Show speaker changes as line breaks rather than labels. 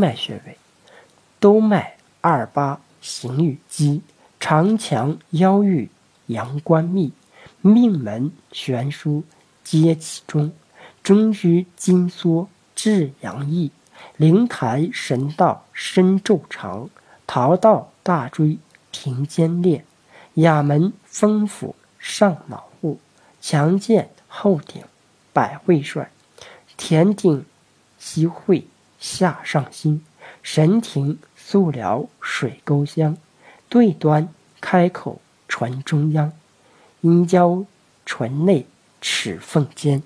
脉穴位，督脉二八行羽肌，长强腰郁阳关密，命门悬枢皆其中，中虚筋缩至阳溢，灵台神道深昼长，桃道大椎庭间裂，哑门风府上脑户，强健后顶百会帅，田顶西会。下上心，神庭素疗水沟香，对端开口唇中央，阴交唇内齿缝间。